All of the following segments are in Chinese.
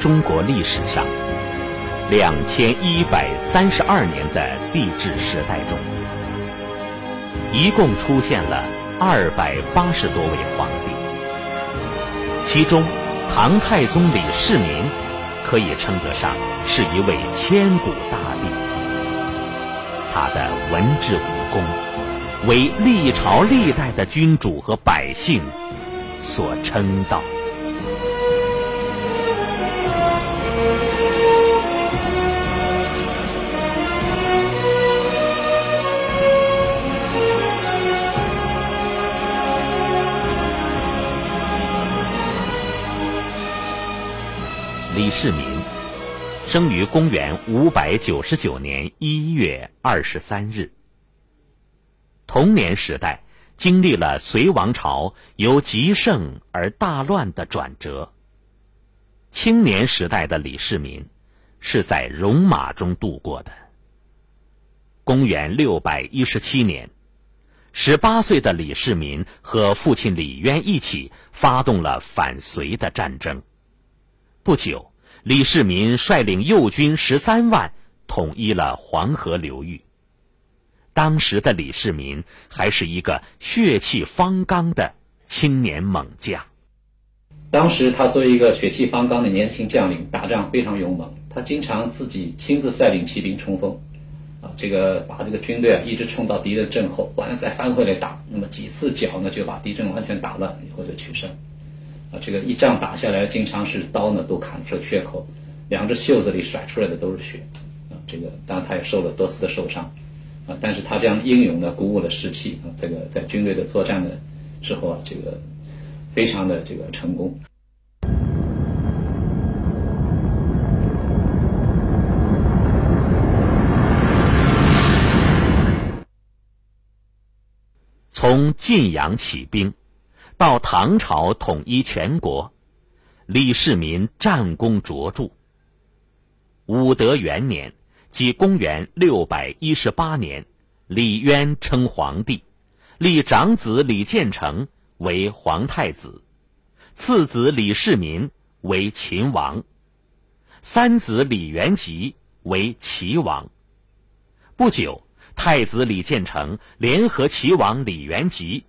中国历史上两千一百三十二年的帝制时代中，一共出现了二百八十多位皇帝，其中唐太宗李世民可以称得上是一位千古大帝，他的文治武功为历朝历代的君主和百姓所称道。李世民生于公元五百九十九年一月二十三日。童年时代经历了隋王朝由极盛而大乱的转折。青年时代的李世民是在戎马中度过的。公元六百一十七年，十八岁的李世民和父亲李渊一起发动了反隋的战争。不久。李世民率领右军十三万，统一了黄河流域。当时的李世民还是一个血气方刚的青年猛将。当时他作为一个血气方刚的年轻将领，打仗非常勇猛。他经常自己亲自率领骑兵冲锋，啊，这个把这个军队啊一直冲到敌人阵后，完了再翻回来打。那么几次脚呢，就把敌阵完全打乱，以后就取胜。啊，这个一仗打下来，经常是刀呢都砍出了缺口，两只袖子里甩出来的都是血。啊，这个当然他也受了多次的受伤。啊，但是他这样英勇呢，鼓舞了士气。啊，这个在军队的作战的时候啊，这个非常的这个成功。从晋阳起兵。到唐朝统一全国，李世民战功卓著。武德元年，即公元六百一十八年，李渊称皇帝，立长子李建成为皇太子，次子李世民为秦王，三子李元吉为齐王。不久，太子李建成联合齐王李元吉。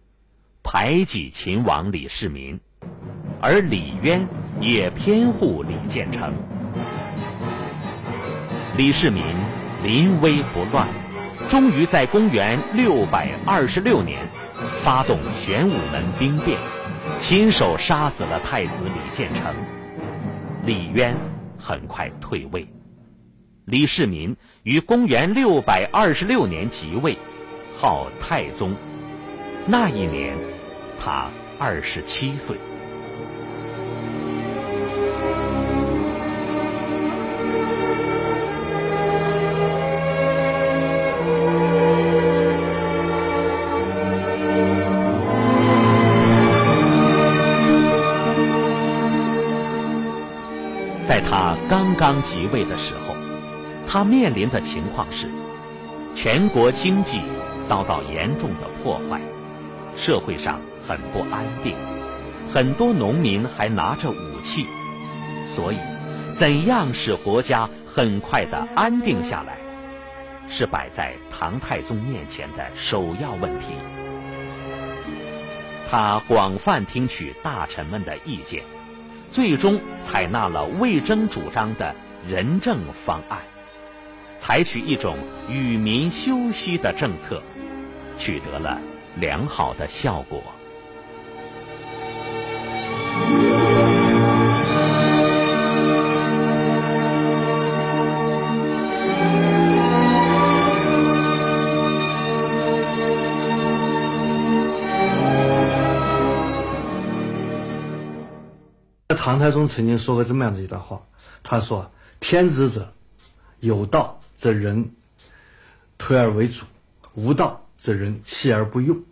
排挤秦王李世民，而李渊也偏护李建成。李世民临危不乱，终于在公元六百二十六年发动玄武门兵变，亲手杀死了太子李建成。李渊很快退位。李世民于公元六百二十六年即位，号太宗。那一年，他二十七岁。在他刚刚即位的时候，他面临的情况是，全国经济遭到严重的破坏。社会上很不安定，很多农民还拿着武器，所以，怎样使国家很快的安定下来，是摆在唐太宗面前的首要问题。他广泛听取大臣们的意见，最终采纳了魏征主张的仁政方案，采取一种与民休息的政策，取得了。良好的效果。唐太宗曾经说过这么样的一段话，他说：“天子者，有道则人推而为主，无道。”则人弃而不用，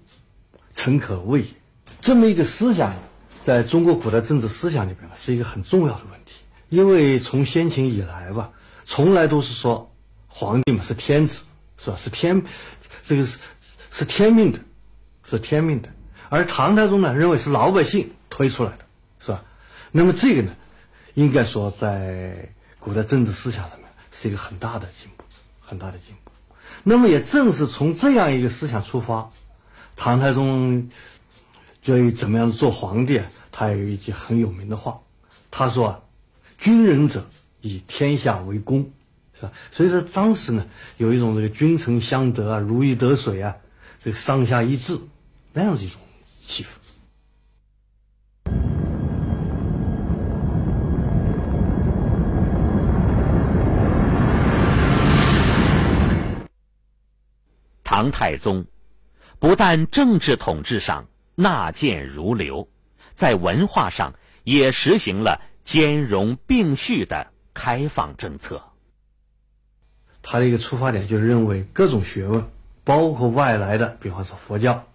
诚可畏也。这么一个思想，在中国古代政治思想里边是一个很重要的问题。因为从先秦以来吧，从来都是说皇帝嘛是天子，是吧？是天，这个是是天命的，是天命的。而唐太宗呢，认为是老百姓推出来的，是吧？那么这个呢，应该说在古代政治思想上面是一个很大的进步，很大的进步。那么也正是从这样一个思想出发，唐太宗对于怎么样做皇帝啊，他有一句很有名的话，他说啊：“军人者，以天下为公。”是吧？所以说当时呢，有一种这个君臣相得啊，如鱼得水啊，这个上下一致那样的一种气氛。唐太宗不但政治统治上纳谏如流，在文化上也实行了兼容并蓄的开放政策。他的一个出发点就是认为各种学问，包括外来的，比方说佛教，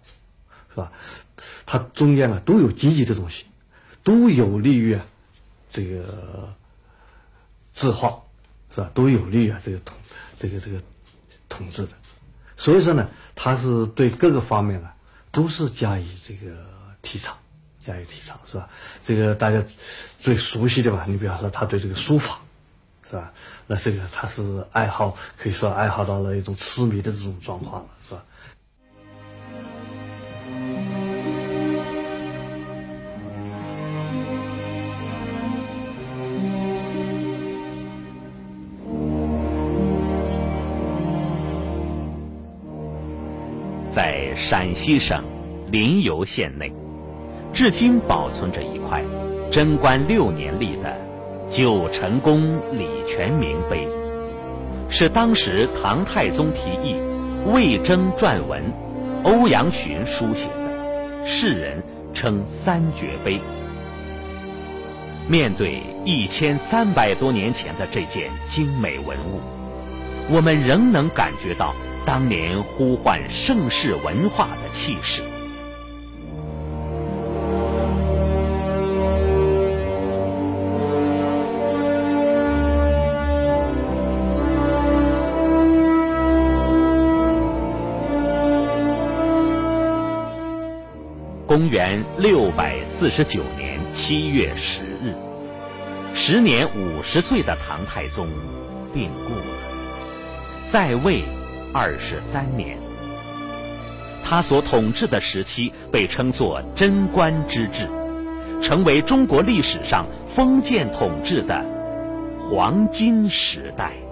是吧？它中间呢都有积极的东西，都有利于啊这个治化，是吧？都有利于啊这个统这个这个统治的。所以说呢，他是对各个方面呢都是加以这个提倡，加以提倡，是吧？这个大家最熟悉的吧？你比方说他对这个书法。是吧？那这个他是爱好，可以说爱好到了一种痴迷的这种状况了，在陕西省临游县内，至今保存着一块贞观六年立的。九成宫李全明碑，是当时唐太宗提议魏征撰文，欧阳询书写的，世人称三绝碑。面对一千三百多年前的这件精美文物，我们仍能感觉到当年呼唤盛世文化的气势。公元六百四十九年七月十日，时年五十岁的唐太宗病故了，在位二十三年。他所统治的时期被称作贞观之治，成为中国历史上封建统治的黄金时代。